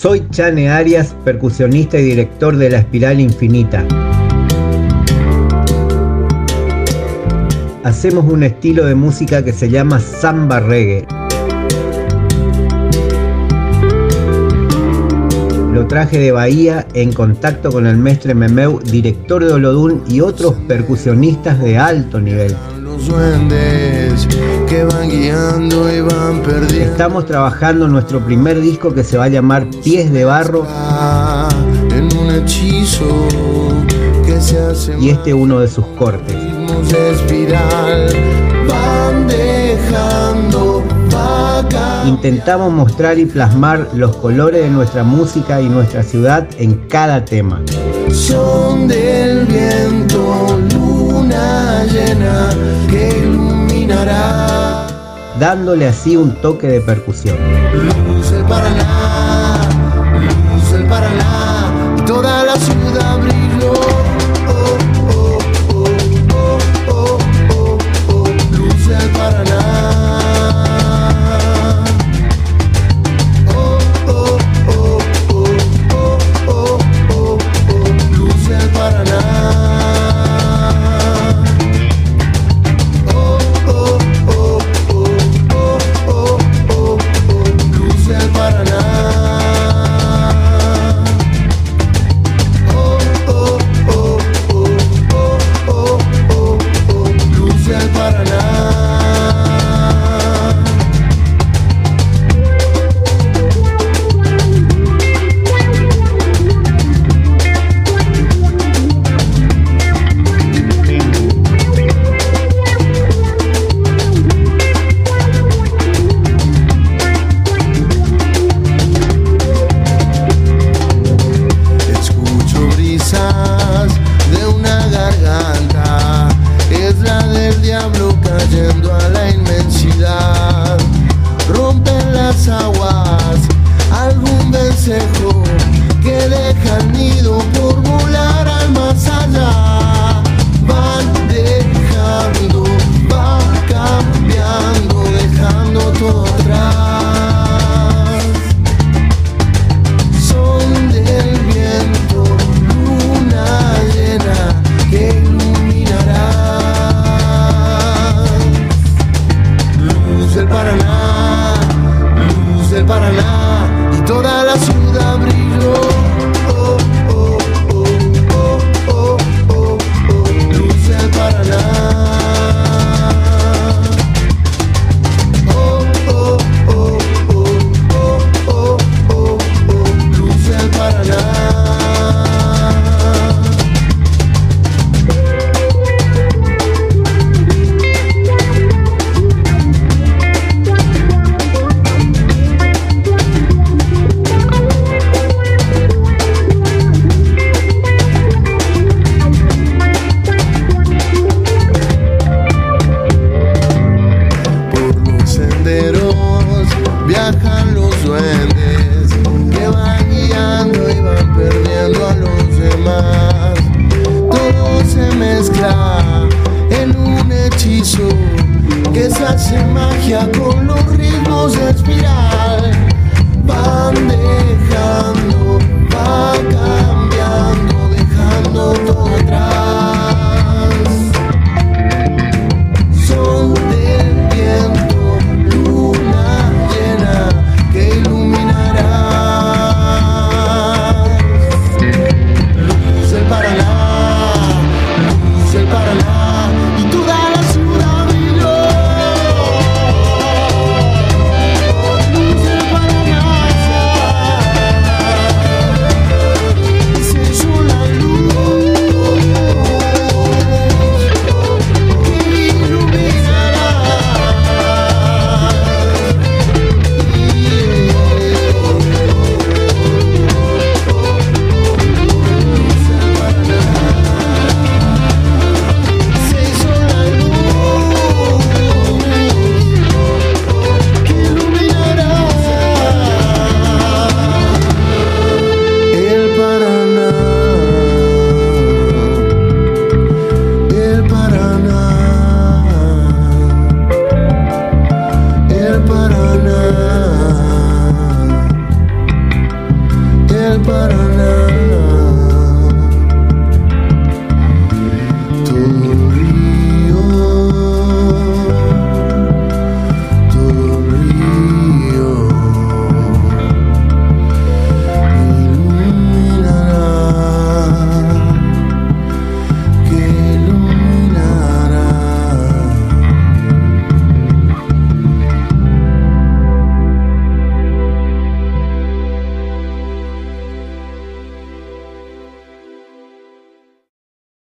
Soy Chane Arias, percusionista y director de La Espiral Infinita. Hacemos un estilo de música que se llama samba reggae. Lo traje de Bahía en contacto con el mestre Memeu, director de Olodún y otros percusionistas de alto nivel. Que van guiando y van perdiendo. Estamos trabajando nuestro primer disco que se va a llamar Pies de Barro En un hechizo que se hace y este es uno de sus cortes. ritmos de espiral van dejando vaca. Intentamos mostrar y plasmar los colores de nuestra música y nuestra ciudad en cada tema. Son del viento, luna llena que iluminará. dándole así un toque de percusión. Luz del Paraná, luz del Paraná, magia con los ritmos de espiral. Van dejando, va cambiando, dejando todo atrás.